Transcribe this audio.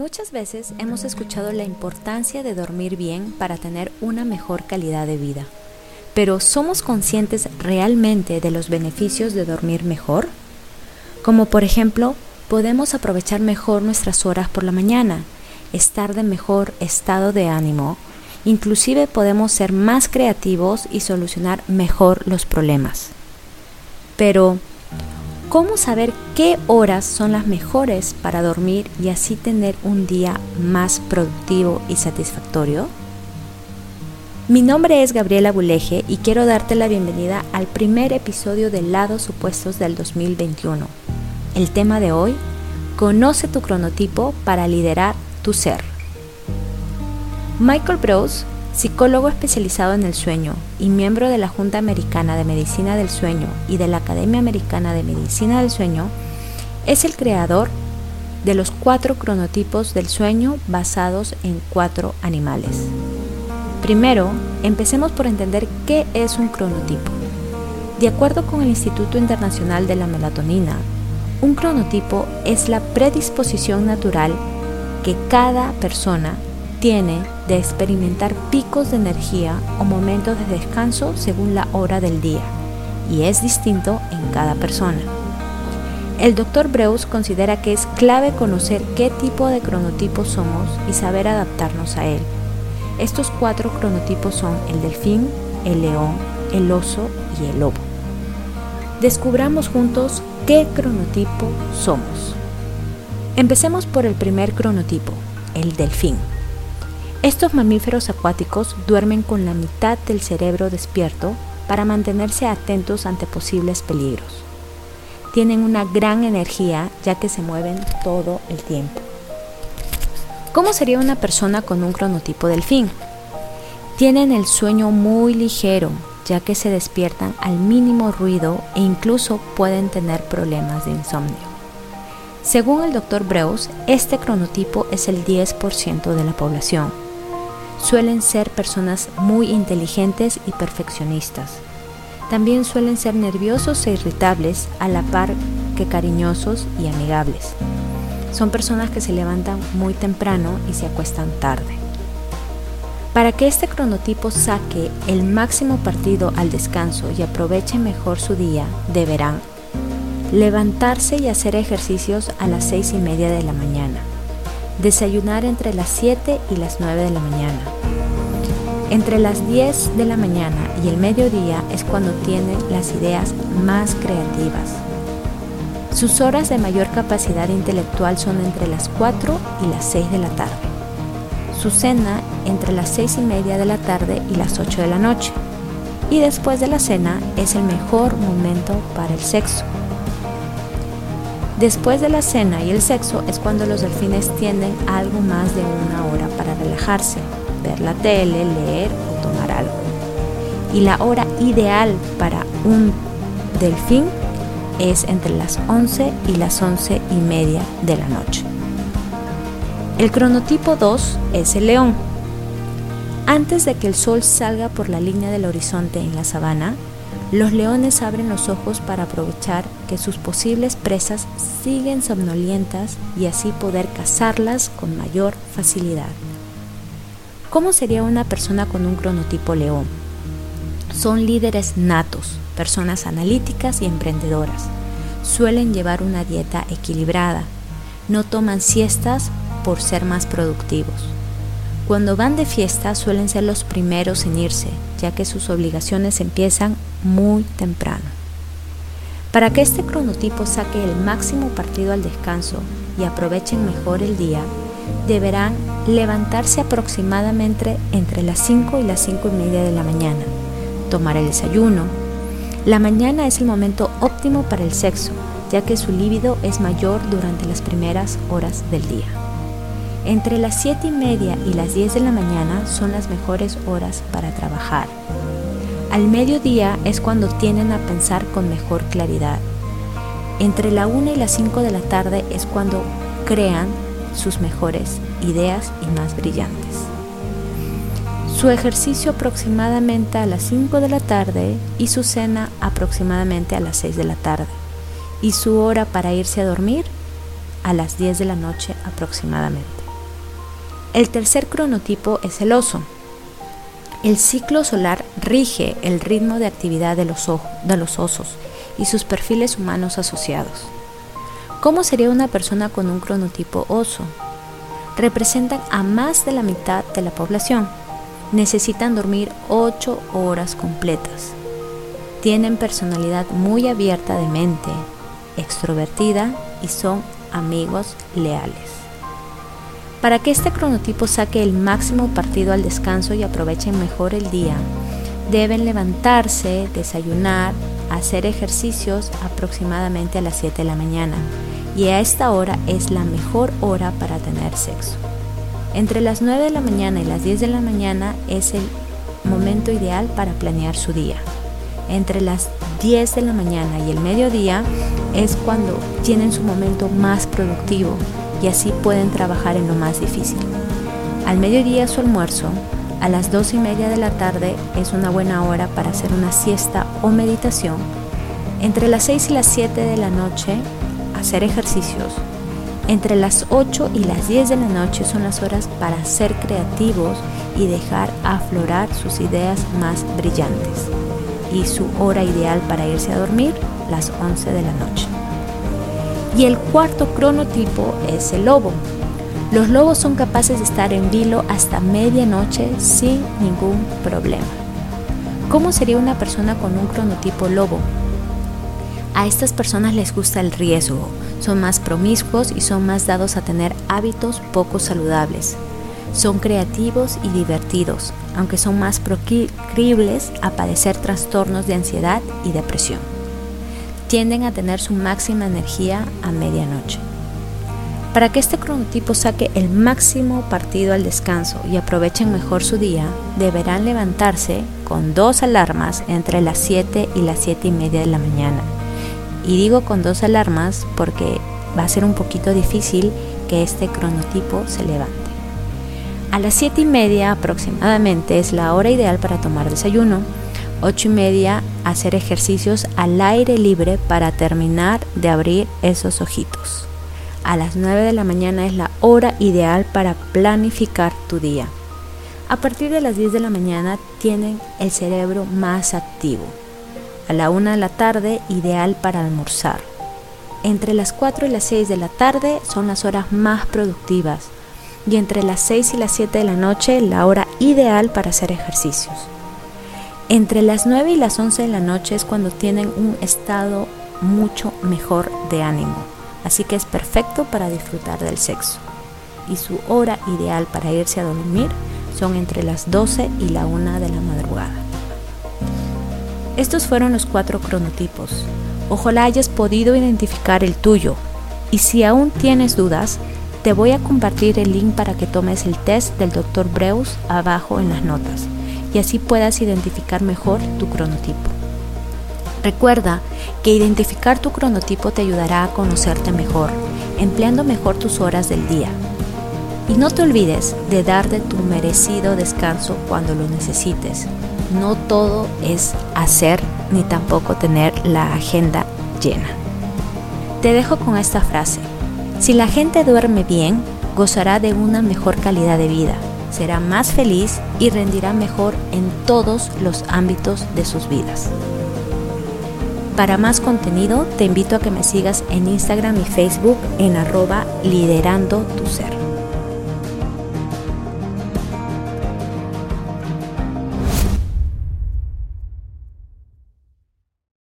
Muchas veces hemos escuchado la importancia de dormir bien para tener una mejor calidad de vida. Pero ¿somos conscientes realmente de los beneficios de dormir mejor? Como por ejemplo, podemos aprovechar mejor nuestras horas por la mañana, estar de mejor estado de ánimo, inclusive podemos ser más creativos y solucionar mejor los problemas. Pero, ¿cómo saber qué horas son las mejores para dormir y así tener un día más productivo y satisfactorio? Mi nombre es Gabriela Buleje y quiero darte la bienvenida al primer episodio de Lados Supuestos del 2021. El tema de hoy, conoce tu cronotipo para liderar tu ser. Michael Brose, psicólogo especializado en el sueño y miembro de la Junta Americana de Medicina del Sueño y de la Academia Americana de Medicina del Sueño, es el creador de los cuatro cronotipos del sueño basados en cuatro animales. Primero, empecemos por entender qué es un cronotipo. De acuerdo con el Instituto Internacional de la Melatonina, un cronotipo es la predisposición natural que cada persona tiene de experimentar picos de energía o momentos de descanso según la hora del día, y es distinto en cada persona. El Dr. Breus considera que es clave conocer qué tipo de cronotipo somos y saber adaptarnos a él. Estos cuatro cronotipos son el delfín, el león, el oso y el lobo. Descubramos juntos qué cronotipo somos. Empecemos por el primer cronotipo, el delfín. Estos mamíferos acuáticos duermen con la mitad del cerebro despierto para mantenerse atentos ante posibles peligros. Tienen una gran energía ya que se mueven todo el tiempo. ¿Cómo sería una persona con un cronotipo delfín? Tienen el sueño muy ligero, ya que se despiertan al mínimo ruido e incluso pueden tener problemas de insomnio. Según el Dr. Breus, este cronotipo es el 10% de la población. Suelen ser personas muy inteligentes y perfeccionistas. También suelen ser nerviosos e irritables a la par que cariñosos y amigables. Son personas que se levantan muy temprano y se acuestan tarde. Para que este cronotipo saque el máximo partido al descanso y aproveche mejor su día, deberán levantarse y hacer ejercicios a las 6 y media de la mañana, desayunar entre las 7 y las 9 de la mañana. Entre las 10 de la mañana y el mediodía es cuando tienen las ideas más creativas. Sus horas de mayor capacidad intelectual son entre las 4 y las 6 de la tarde. Su cena entre las 6 y media de la tarde y las 8 de la noche. Y después de la cena es el mejor momento para el sexo. Después de la cena y el sexo es cuando los delfines tienden algo más de una hora para relajarse, ver la tele, leer o tomar algo. Y la hora ideal para un delfín es entre las 11 y las 11 y media de la noche. El cronotipo 2 es el león. Antes de que el sol salga por la línea del horizonte en la sabana, los leones abren los ojos para aprovechar que sus posibles presas siguen somnolientas y así poder cazarlas con mayor facilidad. ¿Cómo sería una persona con un cronotipo león? Son líderes natos, personas analíticas y emprendedoras. Suelen llevar una dieta equilibrada. No toman siestas por ser más productivos. Cuando van de fiesta suelen ser los primeros en irse, ya que sus obligaciones empiezan muy temprano. Para que este cronotipo saque el máximo partido al descanso y aprovechen mejor el día, deberán levantarse aproximadamente entre las 5 y las 5 y media de la mañana tomar el desayuno. La mañana es el momento óptimo para el sexo, ya que su líbido es mayor durante las primeras horas del día. Entre las 7 y media y las 10 de la mañana son las mejores horas para trabajar. Al mediodía es cuando tienden a pensar con mejor claridad. Entre la 1 y las 5 de la tarde es cuando crean sus mejores ideas y más brillantes su ejercicio aproximadamente a las 5 de la tarde y su cena aproximadamente a las 6 de la tarde y su hora para irse a dormir a las 10 de la noche aproximadamente. El tercer cronotipo es el oso. El ciclo solar rige el ritmo de actividad de los, de los osos y sus perfiles humanos asociados. ¿Cómo sería una persona con un cronotipo oso? Representan a más de la mitad de la población. Necesitan dormir 8 horas completas. Tienen personalidad muy abierta de mente, extrovertida y son amigos leales. Para que este cronotipo saque el máximo partido al descanso y aprovechen mejor el día, deben levantarse, desayunar, hacer ejercicios aproximadamente a las 7 de la mañana y a esta hora es la mejor hora para tener sexo. Entre las 9 de la mañana y las 10 de la mañana es el momento ideal para planear su día. Entre las 10 de la mañana y el mediodía es cuando tienen su momento más productivo y así pueden trabajar en lo más difícil. Al mediodía su almuerzo, a las 2 y media de la tarde es una buena hora para hacer una siesta o meditación. Entre las 6 y las 7 de la noche, hacer ejercicios. Entre las 8 y las 10 de la noche son las horas para ser creativos y dejar aflorar sus ideas más brillantes. Y su hora ideal para irse a dormir, las 11 de la noche. Y el cuarto cronotipo es el lobo. Los lobos son capaces de estar en vilo hasta medianoche sin ningún problema. ¿Cómo sería una persona con un cronotipo lobo? A estas personas les gusta el riesgo, son más promiscuos y son más dados a tener hábitos poco saludables. Son creativos y divertidos, aunque son más proclives a padecer trastornos de ansiedad y depresión tienden a tener su máxima energía a medianoche. Para que este cronotipo saque el máximo partido al descanso y aprovechen mejor su día, deberán levantarse con dos alarmas entre las 7 y las 7 y media de la mañana. Y digo con dos alarmas porque va a ser un poquito difícil que este cronotipo se levante. A las 7 y media aproximadamente es la hora ideal para tomar desayuno 8 y media hacer ejercicios al aire libre para terminar de abrir esos ojitos. A las 9 de la mañana es la hora ideal para planificar tu día. A partir de las 10 de la mañana tienen el cerebro más activo. A la 1 de la tarde ideal para almorzar. Entre las 4 y las 6 de la tarde son las horas más productivas y entre las 6 y las 7 de la noche la hora ideal para hacer ejercicios. Entre las 9 y las 11 de la noche es cuando tienen un estado mucho mejor de ánimo, así que es perfecto para disfrutar del sexo. Y su hora ideal para irse a dormir son entre las 12 y la 1 de la madrugada. Estos fueron los cuatro cronotipos. Ojalá hayas podido identificar el tuyo. Y si aún tienes dudas, te voy a compartir el link para que tomes el test del Dr. Breus abajo en las notas y así puedas identificar mejor tu cronotipo. Recuerda que identificar tu cronotipo te ayudará a conocerte mejor, empleando mejor tus horas del día. Y no te olvides de darte tu merecido descanso cuando lo necesites. No todo es hacer ni tampoco tener la agenda llena. Te dejo con esta frase. Si la gente duerme bien, gozará de una mejor calidad de vida será más feliz y rendirá mejor en todos los ámbitos de sus vidas. Para más contenido te invito a que me sigas en Instagram y Facebook en arroba liderando tu ser.